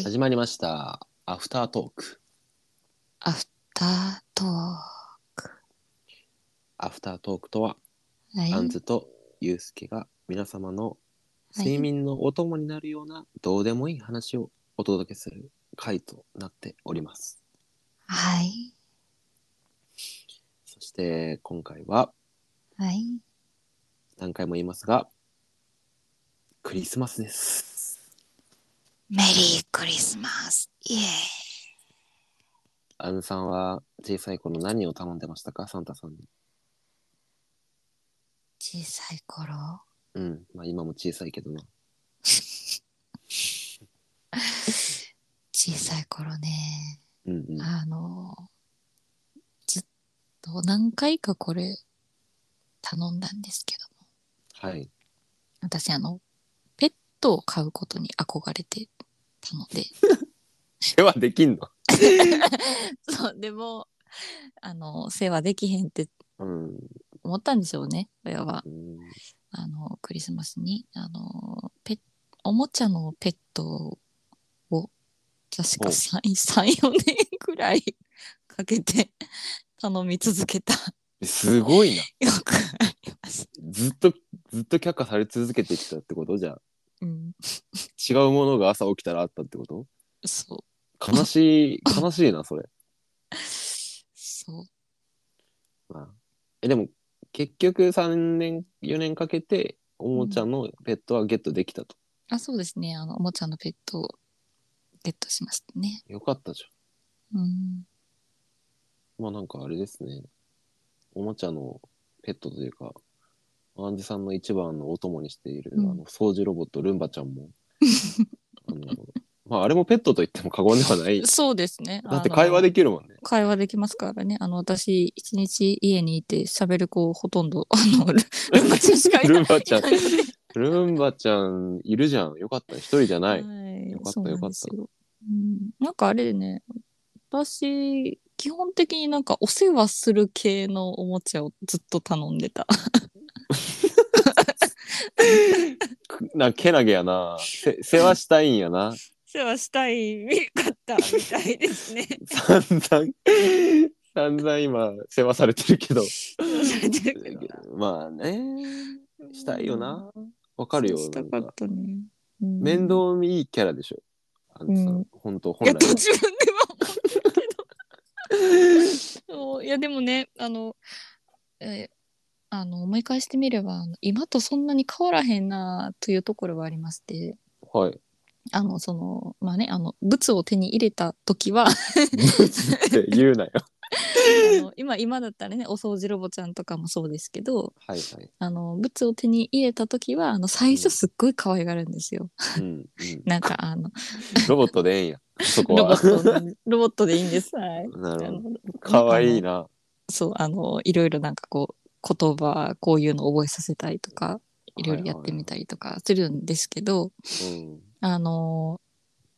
はい。始まりました。アフタートーク。アフタートーアフタートークとは、ク。はい。アンズとユウスケが皆様のはい睡眠のお供になるようなどうでもいい話をお届けする回となっております。はい。そして今回ははい。何回も言いますが、クリスマスです。メリークリスマス。イエーイ。アンさんは小さい頃何を頼んでましたか？サンタさんに。小さい頃？うん。まあ今も小さいけどな。小さい頃ね。うんうん。あの、ずっと何回かこれ頼んだんですけども。はい。私あの、ペットを飼うことに憧れて頼んで。世話できんの？そう、でも、あの、世話できへんってうん。思ったんでしょうね、親は。うんあの、クリスマスに、あの、ペッおもちゃのペットを、確かお3、3 4年くらい かけて頼み続けたすごいな。よくあります。ずっとずっと却下され続けてきたってこと？じゃあうん、違うものが朝起きたらあったってこと？そ悲しい悲しいなそれ、う、そう。まあ、えでも結局3年4年かけておもちゃのペットはゲットできたと、あ、そうですね。あの、おもちゃのペットをゲットしましたね。よかったじうん。ゃん。まあなんかあれですね。おもちゃのペットというかアンジさんの一番のお供にしている、うんあの掃除ロボットルンバちゃんも あのまああれもペットと言っても過言ではないそうですね。だって会話でできるもんね会話できますからね。あの、私、一日家にいて喋る子ほとんど、あの、ルルンバちゃんしかいない。ルンバちゃんルンバちゃんいるじゃん。よかった。一人じゃない。はいよかったよかったうん、なんかあれでね、私、基本的になんかお世話する系のおもちゃをずっと頼んでた。く な、けなげやな。せ世話したいんやな。世話したいかったみたいですね。散々、散々今、世話されてるけど。されてるけどなまあね、したいよ。な。わかるよ。したかね。うん面倒見いいキャラでしょ。あのさ、うん本当いや、本来は。自分では思ってるけど。そういや、でもね、あの、えーあの思い返してみればあの今とそんなに変わらへんなというところはありましてはい。あのそのまあねあの物を手に入れた時は言うなよ。あの今今だったらねお掃除ロボちゃんとかもそうですけどはいはい。あの物を手に入れた時はあの最初すっごい可愛がるんですよ。うんうん。なんかあのロボットでええんや。そこロボは。ットのロボットでいいんです。はい。なるほど。かわいいな。そうあのいろいろなんかこう言葉こういうの覚えさせたいとかいろいろやってみたりとかするんですけど、うん。あの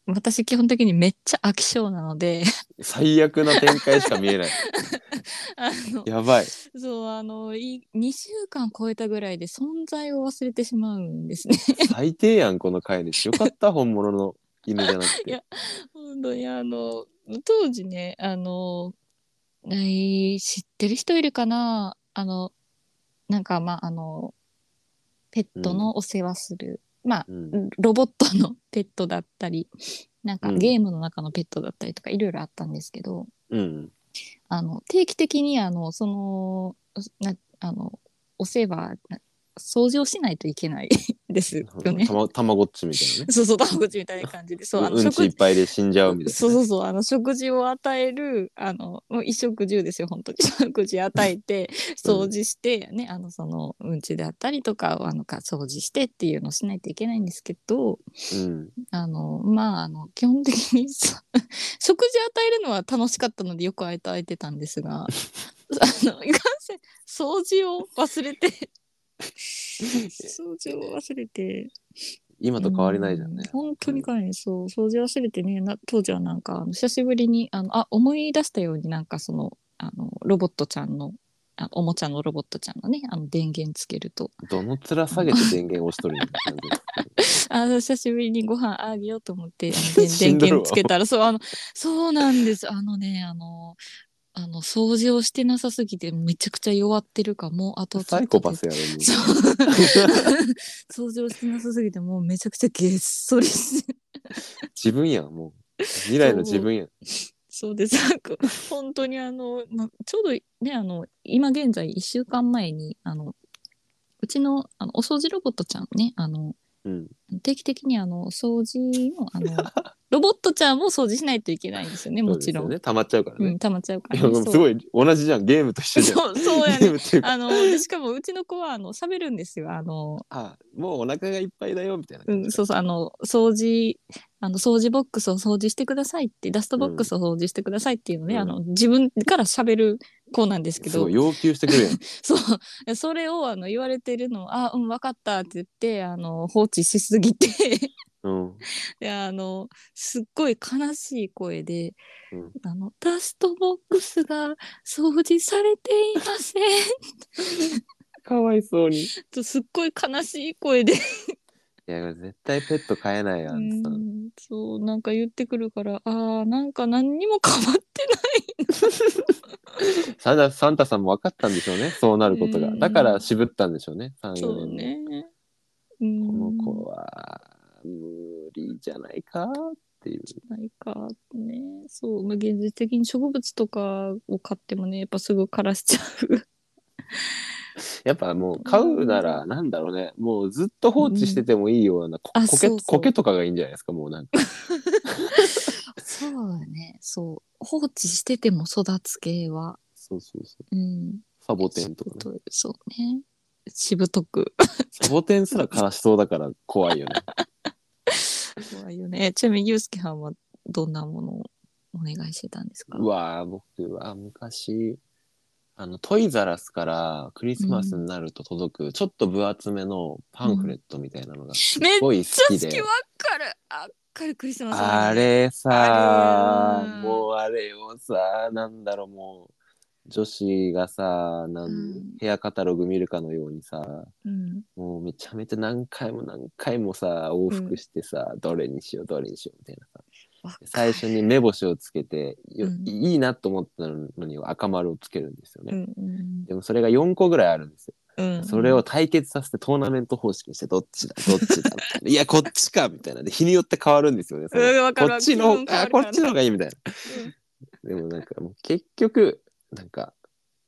私基本的にめっちゃ飽き性なので最悪な展開しか見えない。やばい。そうあのい2週間超えたぐらいで存在を忘れてしまうんですね。最低やん、この回です。よかった、本物の犬じゃなくていや。本当にあの当時ねあのない知ってる人いるかな？あのなんかまああのペットのお世話する、まあうん。ロボットの ペットだったりなんかうんゲームの中のペットだったりとかいろいろあったんですけど、うん。あの定期的にあのそのなあのお世話な掃除をしないといけない ですよねた。またまごっちみたいなね。そうそう、たまごっちみたいな感じで、そう、あのうんちいっ食ぱいで死んじゃうみたいな。そうそうそう、あの食事を与える、あの、もう衣食住ですよ、本当に。食事与えて、掃除して、ね、あの、その、うんちであったりとか、あの、か、掃除してっていうのをしないといけないんですけど、うん。あの、まあ、あの、基本的にさ食事与えるのは楽しかったのでよく与えてたんですが、あの、いかんせん、掃除を忘れて、掃除を忘れて、今と変わりないじゃんね。う。本当に変わりない。そう、掃除忘れてね、な当時はなんか、あの久しぶりに、あの、あ、思い出したようになんかその、あの、ロボットちゃんのあおもちゃのロボットちゃんのねあの電源つけると。どの面下げて電源押しとるみたいな感じですけどあの久しぶりにご飯あげようと思ってあの で電源つけたらそうあのそうなんです。あのねあのあの掃除をしてなさすぎてめちゃくちゃ弱ってるかもうあとサイコパスやろもうそう。掃除をしてなさすぎてもうめちゃくちゃげっそりして。自分やんもう。未来の自分やん。そう。です。なんか本当にあの、ま、ちょうどねあの今現在1週間前にあのうちのあのお掃除ロボットちゃんねあのうん。定期的にあの掃除のあの ロボットちゃんも掃除しないといけないんですよねもちろん。そうですよね。溜まっちゃうからね。うん、溜まっちゃうかいら、ね。やすごい同じじゃんゲームと一緒じゃん。そうそうやね。ゲームっていうか。あのでしかもうちの子はあの喋るんですよ。あのあもうお腹がいっぱいだよみたいなうん、そうそうあの掃除あの掃除ボックスを掃除してくださいってダストボックスを掃除してくださいっていうのね、うん。あの自分から喋る子なんですけど。すごい要求してくれやん。そう。それをあの言われてるのをあうん分かったって言ってあの放置しすぎてうん。であのすっごい悲しい声で、うん。あのダストボックスが掃除されていません。かわいそうに。いとすっごい悲しい声で。や絶対ペット飼えないやんんそうなんか言ってくるからあーなんか何にも変わって サンタサンタさんも分かったんでしょうねそうなることが。うん。だから渋ったんでしょうね34ないそう年で。ねうんこの子は無理じゃないかっていう。ないかね。そうまあ現実的に植物とかを買ってもねやっぱすぐ枯らしちゃう。やっぱもう買うならなんだろうね。もうずっと放置しててもいいようなこあ苔そうそう。苔とかがいいんじゃないですかもうなんか。そうだね。そう。放置してても育つ系は。そうそうそう。うん。サボテンとかね。そうね。しぶとく。サボテンすら枯らしそうだから怖いよね 怖いよね。ちなみにゆうすけはんはどんなものをお願いしてたんですか？うわー僕は昔あのトイザラスからクリスマスになると届く、ちょっと分厚めのパンフレットみたいなのがすめっごいちゃ好きで、好きわかる。あっかるクリスマスあれさあるもうあれをさなんだろうもう女子がさなん、うん。ヘアカタログ見るかのようにさうん。もうめちゃめちゃ何回も何回もさ往復してさ、どれにしようどれにしようみたいなさ。最初に目星をつけて、ようん。いいなと思ったのに赤丸をつけるんですよね、うんうん。でもそれが4個ぐらいあるんですよ、うんそれを対決させてトーナメント方式にしてどっちだどっちだいやこっちかみたいな。で日によって変わるんですよねこっちのあこっちの方がいいみたいな。でもなんかもう結局なんか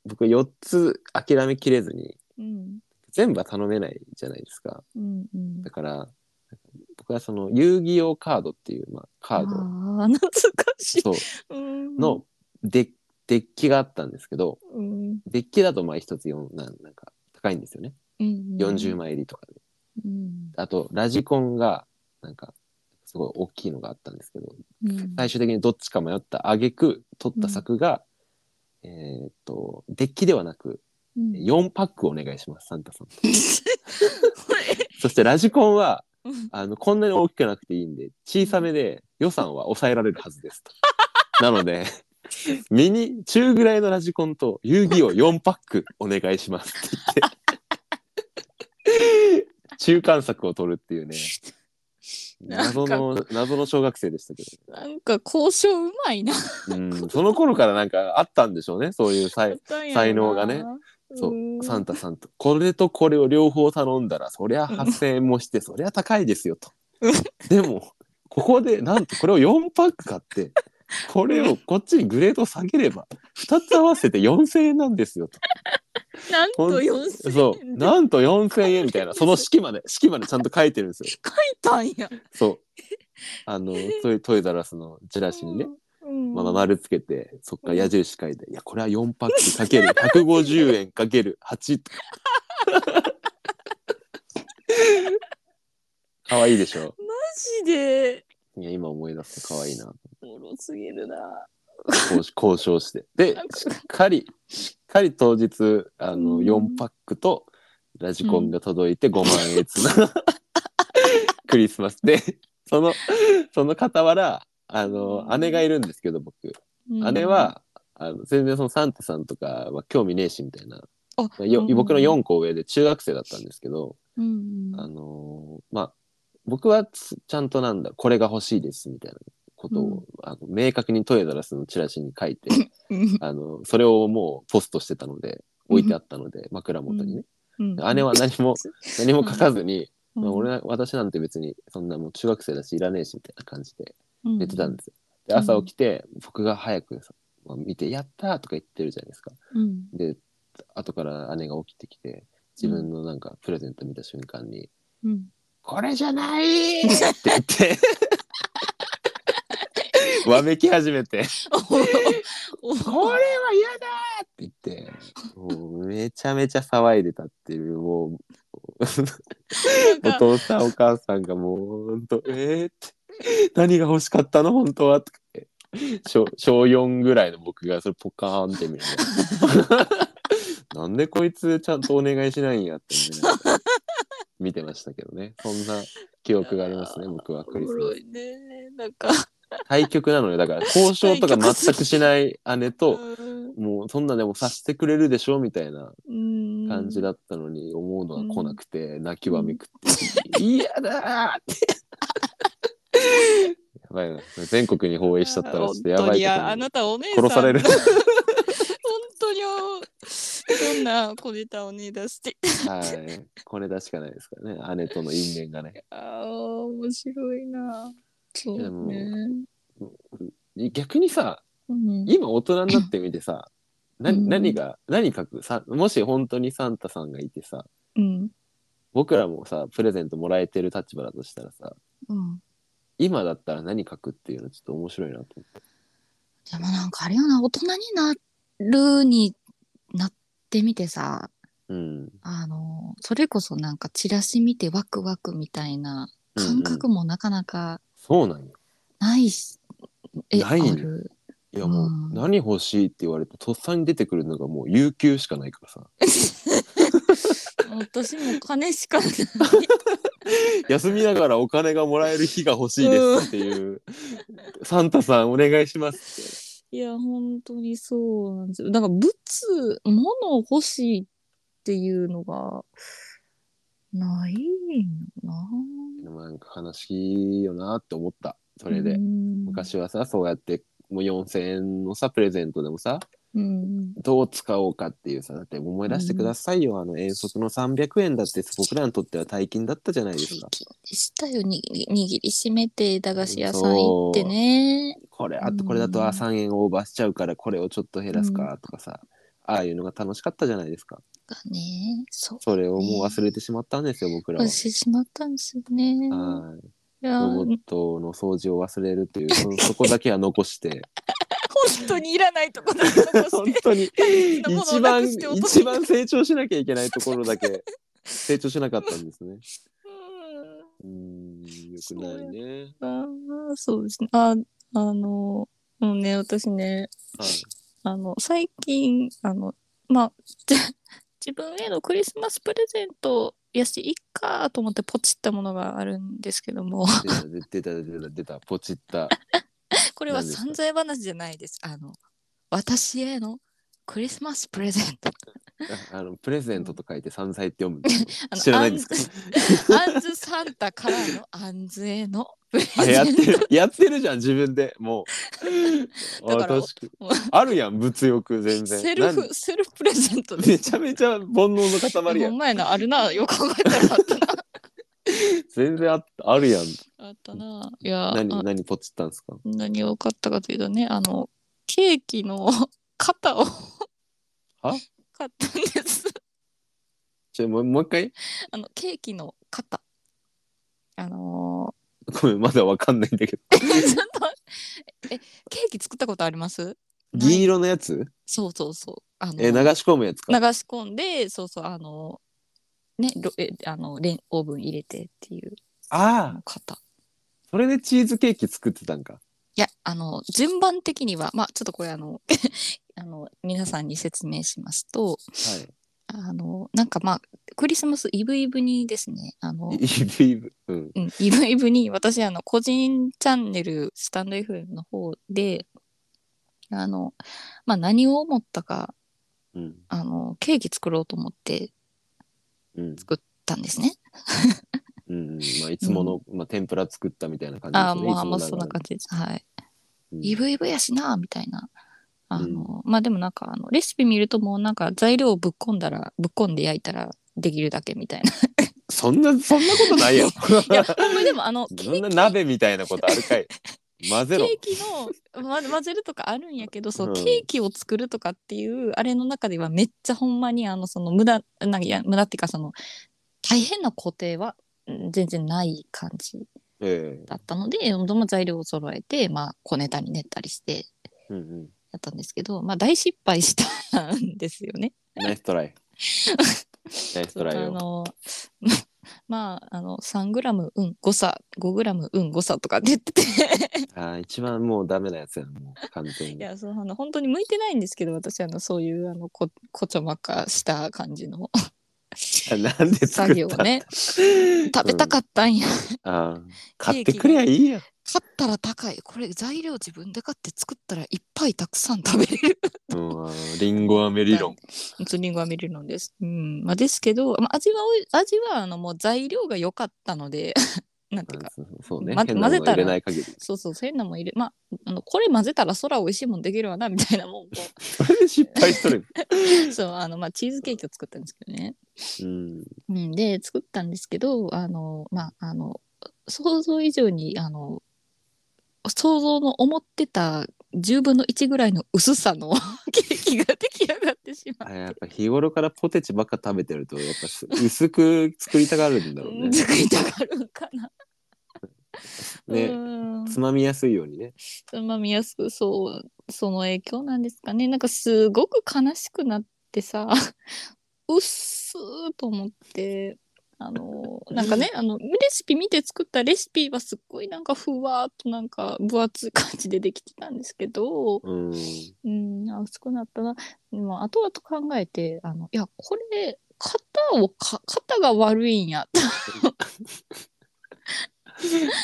僕4つ諦めきれずにうん。全部は頼めないじゃないですか。うんうん。だから僕はその遊戯王カードっていう、まあ、カード。あー懐かしい。そう。うん。のデデッキがあったんですけどうん。デッキだとまあ一つ4なんなんか高いんですよね。うん40枚入りとかで。うん。ああとラジコンがなんかすごい大きいのがあったんですけどうん。最終的にどっちか迷った挙句取った作が、えーっとデッキではなくうん。4パックお願いしますサンタさん。そしてラジコンはうん。あのこんなに大きくなくていいんで小さめで予算は抑えられるはずですと。なので ミニ中ぐらいのラジコンと遊戯王4パックお願いしますって言って 中間策を取るっていうね 謎の謎の小学生でしたけなんか交渉うまいな。ど、うん、その頃からなんかあったんでしょうね。そういう才才能がね。そうサンタさんと。これとこれを両方頼んだらそりゃ8,000円もしてそりゃ高いですよと。うん。でもここでなんとこれを4パック買って これをこっちにグレード下げれば2つ合わせて4,000円なんですよと。なんとほん4000円そう。でなんと4,000円みたいな。その式まで式までちゃんと書いてるんですよ。書いたんや。そう。あのトイトイザラスのチラシにね、うん。まあ、丸つけてそっから矢印書いて「いやこれは4パックかける。150円かける。8」とか。かわいいでしょ？マジで、いや今思い出すとかわいいなおもろすぎるな。交渉交渉して。でしっかりしっかり当日あの、うん。4パックとラジコンが届いて5万円つな、クリスマス。でそのその傍らあの姉がいるんですけど僕。うん。姉、はあの全然そのサンタさんとかは興味ねえしみたいな。あようん。僕の4個上で中学生だったんですけど、うん。あのーまあ僕はつちゃんとなんだこれが欲しいですみたいなことを、うん。あの明確にトイザらスのチラシに書いてうん。あのそれをもうポストしてたので置いてあったので、枕元にね、うん。姉は何も 何も書かずに、うん。まあ、俺は私なんて別にそんなもう中学生だしいらねえしみたいな感じで寝てたんですよ。でうん。朝起きて僕が早く見て「やった!」とか言ってるじゃないですか。うん。で後から姉が起きてきて自分のなんかプレゼント見た瞬間にうん「これじゃない!」って言って わめき始めて。おお「これは嫌だ!」って言って。もうめちゃめちゃ騒いでたっていうもう。お父さんお母さんがもうほんと「えー?」って「何が欲しかったの？本当は?」とか言って。小小4ぐらいの僕がそれポカーンって見るの。なんでこいつちゃんとお願いしないんやって見てましたけどね。そんな記憶がありますね僕は。クリスマス。ね。なんか対局なのよ。だから交渉とか全くしない姉とうん。もうそんなでもさせてくれるでしょみたいなうん。感じだったのに思うのは来なくて泣きわめくって「嫌だ!」って。やばいな。全国に放映しちゃったらちょっとやばいあなたお姉さん。殺される。本当に。どんな小ネタをね出して。はい。これ出しかないですからね。姉との因縁がね。ああ面白いなそうね。逆にさうん。今大人になってみてさ なうん。何が何書く？さもし本当にサンタさんがいてさうん。僕らもさプレゼントもらえてる立場だとしたらさうん。今だったら何書くっていうのちょっと面白いなと思って。でもなんかあれよな大人になるになってみてさうん。あのそれこそなんかチラシ見てワクワクみたいなうんうん感覚もなかなかそうなんよ。ないし、えないある？いやもう、うん。何欲しいって言われてとっさに出てくるのがもう有給しかないからさ。私も金しかない。休みながらお金がもらえる日が欲しいですっていう、サンタさんお願いしますいや本当にそうなんですよ。だから物物欲しいっていうのがないでもなんか悲しいよなって思った。それで、うん。昔はさそうやってもう4,000円のさプレゼントでもさうん。どう使おうかっていうさだって思い出してくださいよ、あの遠足の300円だって僕らにとっては大金だったじゃないですか。したよ。に握りしめて駄菓子屋さん行ってね。これあとこれだとあ3円オーバーしちゃうからこれをちょっと減らすかとかさ、ああいうのが楽しかったじゃないですかがね。そうそれをもう忘れてしまったんですよ僕らは。してしまったんですよね。はい。ロボットの掃除を忘れるっていうそ そこだけは残して。本当にいらないとこだけ残して。本当に。一番一番成長しなきゃいけないところだけ 成長しなかったんですね。うーんよくないね。うんあーそうですね。ああのうんね私ねはい。あの最近あのまあじ自分へのクリスマスプレゼントやしいっかと思ってポチったものがあるんですけども。出た出た出た出たポチった。これは散財話じゃないです。あの私へのクリスマスプレゼント。あ あのプレゼントと書いて山菜って読む。ん知らないですか？アンズサンタからの アンズへのプレゼント。あやってる。やってるじゃん自分で。もう。だからあ確かにあるやん物欲全然。セル何フセルフプレゼントめちゃめちゃ煩悩の塊やん。ほんまやなあるなよく考えたらあったな。全然ああるやん。あったな。いや何あ何ポチったんですか？何を買ったかというとねあのケーキの型をは買ったんです。ちょもうもう一回？あのケーキの型。あのごめんまだわかんないんだけど。ー、ちょっとえケーキ作ったことあります？銀色のやつ？そうそうそう。あのえ流し込むやつ流か。し込んでそうそうあのねろえあのレンオーブン入れてっていう。ああ型。それでチーズケーキ作ってたんか。いやあの順番的にはまあちょっとこれあのあの皆さんに説明しますとはい。あのなんかまあクリスマスイブイブにですねあのイブイブ。うん。うん、イブイブに私あの個人チャンネルスタンド FM の方であの、まあ、何を思ったかうん。あのケーキ作ろうと思ってうん。作ったんですね。うんうん。まあ、いつもの、まあ、天ぷら作ったみたいな感じですああよね。もうもうそんなじ。感じです。はい。うんイブイブやしなみたいな。あの、まあでもなんかあのレシピ見るともうなんか材料をぶっ込んだらぶっ込んで焼いたらできるだけみたいな。そんな、そんなことないやん。いやほんまにでもあの ケそんな鍋みたいなことあるかい。混ぜろ。ケーキの、ま、混ぜるとかあるんやけどそう、うんケーキを作るとかっていうあれの中ではめっちゃほんまにあのその無駄なんや無駄っていうかその大変な工程はうん全然ない感じええだったのでどの材料を揃えて、まあ、小ネタに練ったりしてうんうん。やったんですけど、まあ、大失敗したんですよね。ナイストライ。ナイストライあよ。の まああの3グラムうん誤差5グラムうん誤差とかって言ってて ああ、一番もうダメなやつやな、もう完全に。いやそうあの本当に向いてないんですけど私あのそういうあのここちょまかした感じのなんで作業をね食べたかったんや、ああ、買ってくりゃいいやん。買ったら高いこれ材料自分で買って作ったらいっぱいたくさん食べれるうん、あのリンゴ飴理論。ツリンゴは見れるのです。うんまあ、ですけど、まあ、味は味はあのもう材料が良かったので なんていうかそうそうね。ま混ぜたら。そうそうそういうのも入れまああのこれ混ぜたら空美味しいもんできるわなみたいなもんこ それで失敗しとる。う そうあの、まあ、チーズケーキを作ったんですけどね。うん。うん、で作ったんですけどあのまああの想像以上にあの想像の思ってた10分の1ぐらいの薄さの ケーキが出来上がってしまあやっぱ日頃からポテチばっか食べてると、やっぱす薄く作りたがるんだろうう、ね。作りたがるんかな。ね。うんつまみやすいようにね。つまみやすくそうその影響なんですかねなんかすごく悲しくなってさうっすーと思ってあのなんかねあのレシピ見て作ったレシピはすっごいなんかふわーっとなんか分厚い感じでできてたんですけどうん。うんあ薄くなったな。でも後々考えてあのいやこれ型をか型が悪いんや。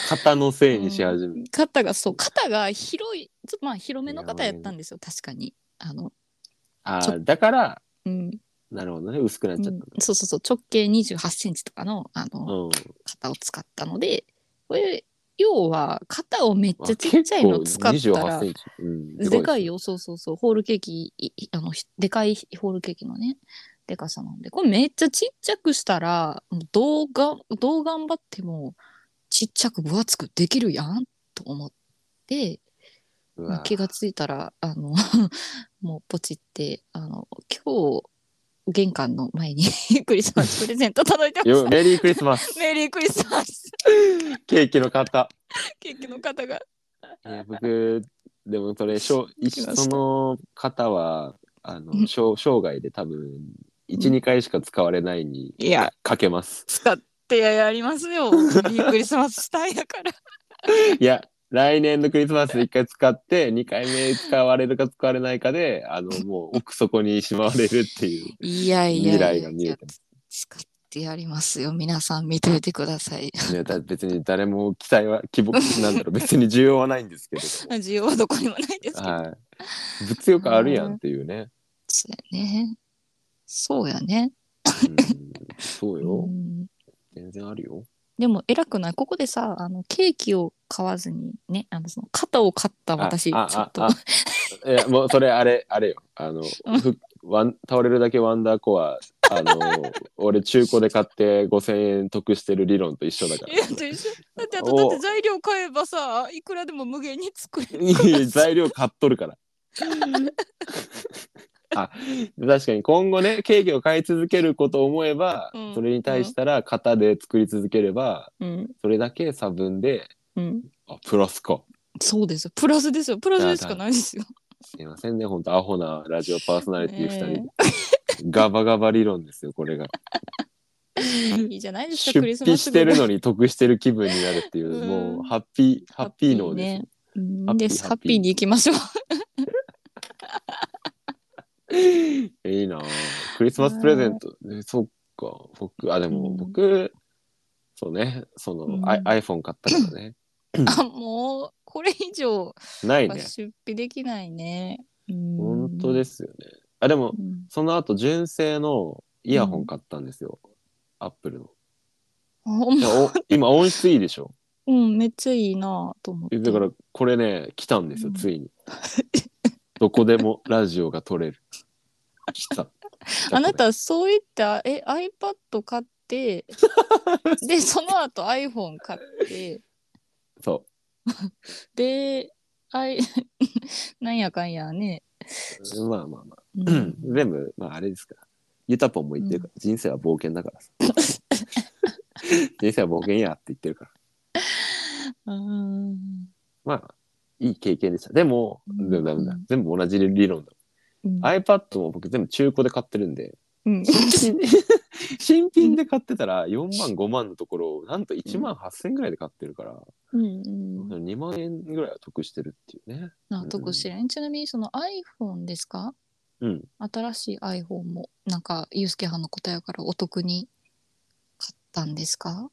型のせいにし始め。る。肩がそう肩が広いまあ広めの肩やったんですよ確かに。あのあ、だから、うん、なるほどね。薄くなっちゃっうんそうそうそう直径2 8センチとかのあた。の、うん。肩を使ったのでこれ要は肩をめっちゃちっちゃいの使ったら28センチ。うん。でかいよそうそうそうホールケーキあのひでかいホールケーキのねでかさなんでこれめっちゃちっちゃくしたらどうがどう頑張ってもちっちゃく分厚くできるやんと思って気がついたらあの もうポチってあの今日玄関の前に クリスマスプレゼント届いてました。よメリークリスマス。メリークリスマスケーキの型。ケーキの方が。いや僕でもそれしょしたその方はあのうん生生涯で多分12回しか使われないにいやかけます。使ってやりますよ。メリークリスマスしたんやから。いや来年のクリスマスで1回使って2回目使われるか使われないかであの もう奥底にしまわれるっていう未来が見えてます。使ってやりますよ。皆さん見といてください。いやだ別に誰も期待は希望なんだろう 別に需要はないんですけれど 需要はどこにもないですけど。も、はい、物欲あるやんっていうね、そうやね。そうやね。うん、そうようん全然あるよ。でも偉くない。ここでさあのケーキを買わずにねあのその肩を買った私ちょあっと。いやもうそれあれ あれよ。あのうんふワン倒れるだけワンダーコアあの 俺中古で買って5000円得してる理論と一緒だかいやと一緒。だってあとお。だって材料買えばさいくらでも無限に作れるら。いや材料買っとるから あ確かに今後ねケーキを買い続けることを思えば、うん。それに対したら型で作り続ければうん。それだけ差分でうん。あプラスか。そうですよ。プラスですよ。プラスでしかないですよ。すいませんね。本当アホなラジオパーソナリティ2人、ねガバガバ理論ですよこれが。いいじゃないですか出クリスマス費してるのに得してる気分になるっていう、うん。もうハッピーハッピー脳です、ね。ですハハッピーッピーに行きましょういいなあクリスマスプレゼント、えそっか僕あでもうん僕、そうねその、うん I- iPhone 買ったからねあもうこれ以上はないね。出費できないね。うん本当ですよね。あ、でも、うんその後、純正のイヤホン買ったんですよ。アップルの。んまいやお今、音質いいでしょ？うん、めっちゃいいなと思って。だから、これね、来たんですよ、うんついに。どこでもラジオが撮れる。来た。あなたそういったえ iPad 買って でその後 iPhone 買ってそ であいなんやかんやね、う。まあまあまあ。ううん 全部、まああれですから。ユタポンも言ってるから、人生は冒険だからさ。人生は冒険やって言ってるから。うんまあ、いい経験でした。でも、うんでもダメだうん。全部同じ理論だ。うん。iPad も僕全部中古で買ってるんで、うん。新品 新品で買ってたら4万5万のところをなんと1万8000円ぐらいで買ってるから、うんうん。2万円ぐらいは得してるっていうね。納得してる、ちなみにその iPhone ですか？うん。新しい iPhone もなんかユースケはんの答えやからお得に買ったんですか？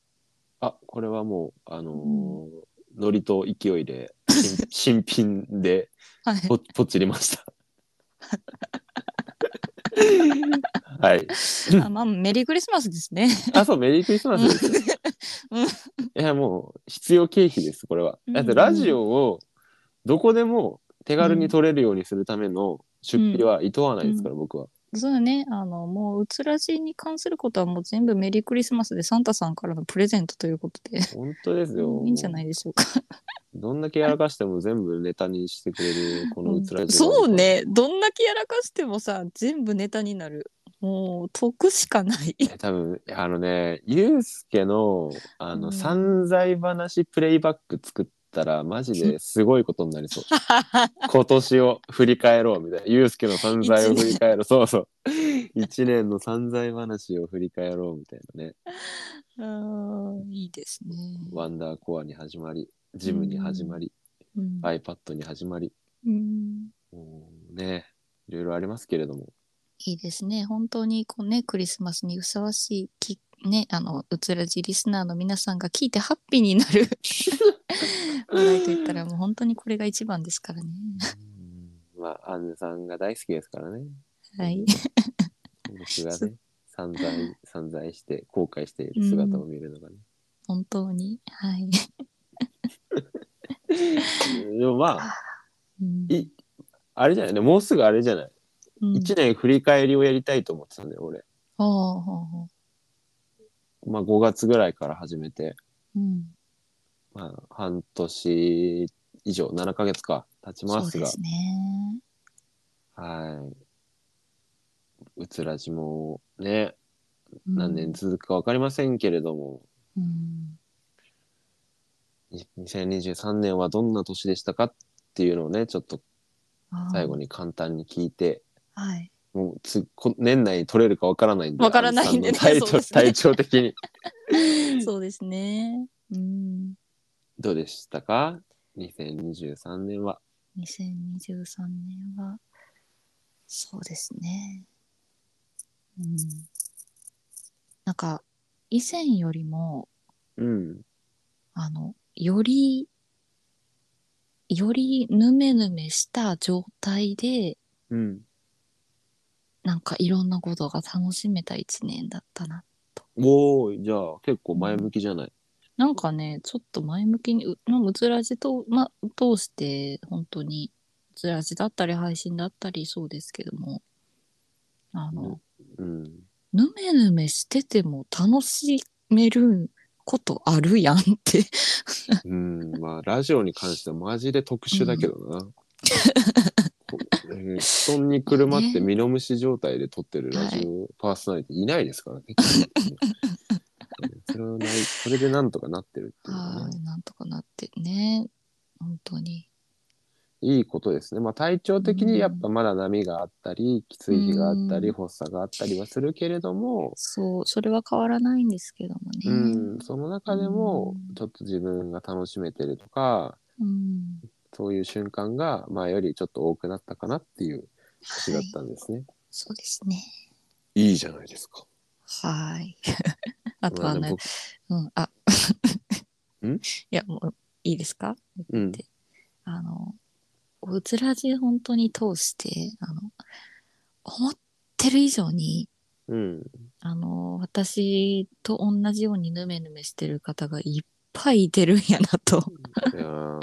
あ、これはもう、あのーうノリと勢いで新 新品ではい。ポポチりました。はい。あまあメリークリスマスですねあ、そう、メリークリスマスです。うんいや、もう、必要経費です、これは。うんだって、ラジオをどこでも手軽に撮れるようにするための出費はいとわないですから、僕は。そうだね。あのもううつらじに関することはもう全部メリークリスマスでサンタさんからのプレゼントということで。本当ですよ。いいんじゃないでしょうか。どんだけやらかしても全部ネタにしてくれる、このうつらじそう。ね。どんだけやらかしてもさ全部ネタになる。もう得しかない。え多分あのね、ゆうすけのあの、うん。散財話プレイバック作ったら、マジですごいことになりそう。今年を振り返ろうみたいな。ゆうすけの散財を振り返ろう。そうそう。一年の散財話を振り返ろうみたいなね。うんいいですね、ワンダーコアに始まり、ジムに始まり、うん iPad に始まり、うんもうね、いろいろありますけれども。いいですね。本当にこうね、クリスマスにふさわしいき、ね、あの、うつらじリスナーの皆さんが聞いてハッピーになる 話題といったらもう本当にこれが一番ですからね。まあ、アンヌさんが大好きですからね。はい。僕がね、散財、散財して、後悔している姿を見るのがね。本当に？はい。でもまあ、うんいあれじゃないね、もうすぐあれじゃない。うん一年振り返りをやりたいと思ってたんだよ、俺。ほうほうほまあ、5月ぐらいから始めて、う。うん。まあ、半年以上、7ヶ月か、経ちますが、そうですね。はい。うつらじもね、うん何年続くか分かりませんけれども、うん。に2023年はどんな年でしたかっていうのをね、ちょっとあー最後。に簡単に聞いて、はい。もうつこ年内に取れるか分からないんで、わからないんでねアンさの体調そうですね体調的に。そうですね。うん。どうでしたか ?2023 年は。2023年は、そうですね。うん。なんか、以前よりも、うん。あの、より、よりぬめぬめした状態で、うん。なんかいろんなことが楽しめた一年だったな。おーい、じゃあ結構前向きじゃない？なんかね、ちょっと前向きに、うまあうつらじと、ま、通して、本当に、うつらじだったり、配信だったり、そうですけども、あの、うん。ぬめぬめしてても楽しめることあるやんって。うん。まあ、ラジオに関してはマジで特殊だけどな。こうえー布団にくるまってミノムシ状態で撮ってるラジオパーソナリティいないですからね。うんそれはないそれでなんとかなってるっていうねはい、なんとかなってね。本当に。いいことですね。まあ体調的にやっぱまだ波があったり、きつい日があったり、うん発作があったりはするけれども、そう、それは変わらないんですけどもね。うん、その中でもうんちょっと自分が楽しめてるとか、うん。そういう瞬間が前よりちょっと多くなったかなっていう年だったんですね。そうですね。い、いじゃないですか。はい。あとはね、うん、あ。ん？いや、もう、いいですか？うんであの、うつらじ本当に通して、あの、思ってる以上に、うん。あの、私と同じようにヌメヌメしてる方がいっぱいいてるんやなといやー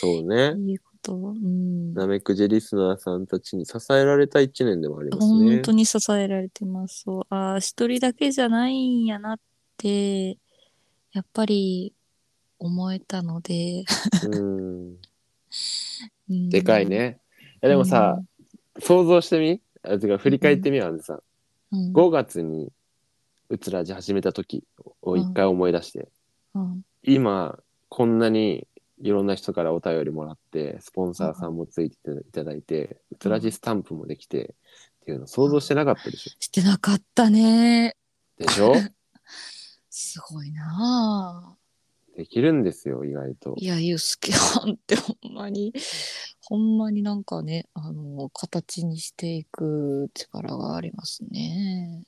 そうね。いうこと。うん。なめくじリスナーさんたちに支えられた一年でもあります本ね当。に支えられてます。そうああ、一人だけじゃないんやなって、やっぱり思えたので。うん。うんでかい。ね。いやでもさ、想像してみ？あてか振り返ってみよう、あのさ、うん、5月にうつらじ始めた時を一回思い出して、うん今こんなにいろんな人からお便りもらってスポンサーさんもついていただいて、うつらじスタンプもできてっていうの想像してなかったでしょ、してなかったね。でしょ？すごいなあ。できるんですよ意外と。いや、ゆうすけはんってほんまに、ほんまになんかね、あの、形にしていく力がありますね。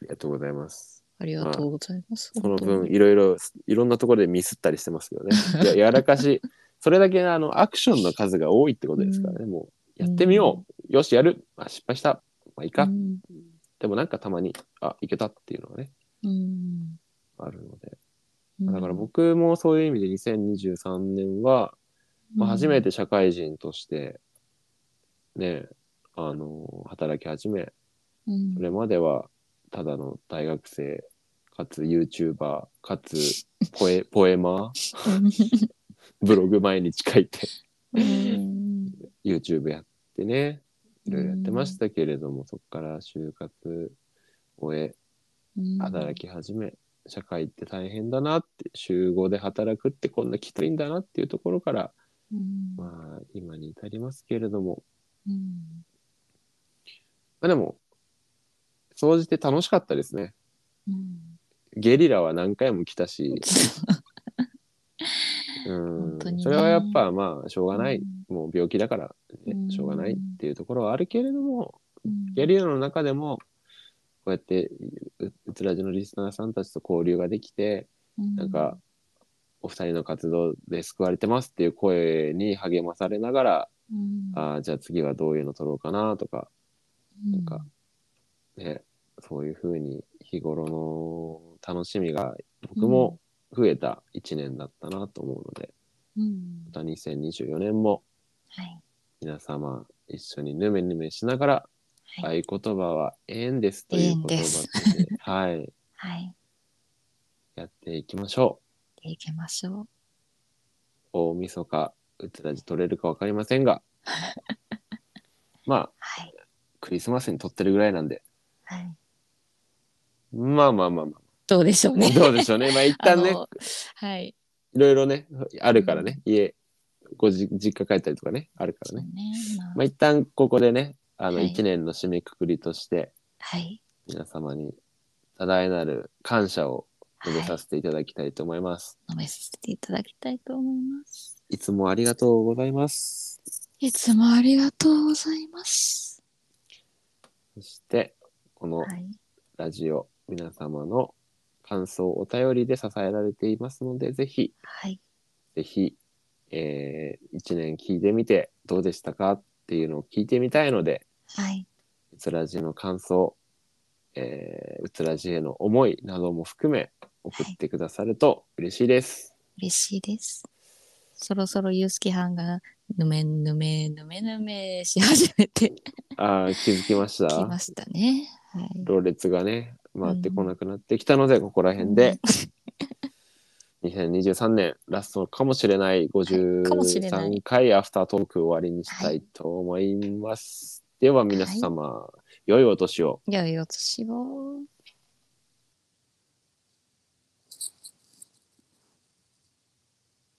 ありがとうございますありがとうございます。その分いろいろいろんなところでミスったりしてますけどね。いややらかしそれだけあのアクションの数が多いってことですからね、もうやってみよう、よしやる。あ失敗した。まあいいか、うん。でもなんかたまにあいけたっていうのがねうん。あるので。うん。だから僕もそういう意味で2023年は、まあ、初めて社会人としてねあの働き始めうん。それまではただの大学生かつ YouTuber かつポエ ポエマー ブログ毎日書いてうん。YouTube やってねいろいろやってましたけれども、そこから就活終えうん。働き始め、社会って大変だなって週5で働くってこんなきついんだなっていうところからうん。まあ今に至りますけれども。うん。まあでも総じて楽しかったですね。うん。ゲリラは何回も来たし。うん。本当にね。それはやっぱまあしょうがない、うん。もう病気だから、ねうん。しょうがないっていうところはあるけれどもうん。ゲリラの中でもこうやってううつらじのリスナーさんたちと交流ができてなんか、お二人の活動で救われてますっていう声に励まされながら、うん。ああ、じゃあ次はどういうの撮ろうかなとか、うん。なんかね、そういうふうに日頃の楽しみが僕も増えた一年だったなと思うので、うん。また2024年もはい。皆様一緒にぬめぬめしながら、はい。合言葉は縁ですという言葉で、はい、はい。やっていきましょう。でいきましょう。大晦日、うつらじ取れるかわかりませんが、まあ、はい。クリスマスに撮ってるぐらいなんで、はいまあまあまあまどうでしょうあ、ね。どうでしょうね。まあ一旦ね、はい。いろいろね、あるからね、家、ごじ実家帰ったりとかね、あるからね。ね。まあ。まあ一旦ここでね、あのはい。一年の締めくくりとして、はい。皆様に多大なる感謝を述べはさせていただきたいと思います。い。飲めさせていただきたいと思います。い、つもありがとうございます。いつもありがとうございます。そして、このはい。ラジオ、皆様の感想、お便りで支えられていますので、ぜひ、はいぜひ、えー、1年聞いてみてどうでしたか？っていうのを聞いてみたいので、はい。うつらじの感想、えー、うつらじへの思いなども含め送ってくださると嬉しいです。嬉しいです。そろそろユースケはんがぬめぬめぬめぬめし始めてああ、気づきました。きましたね。はい。ろれつがね、回ってこなくなってきたので、ここら辺で、2023年ラストかもしれないかもしれない53回アフタートーク終わりにしたいと思います。では皆様、良いお年を。良いお年を。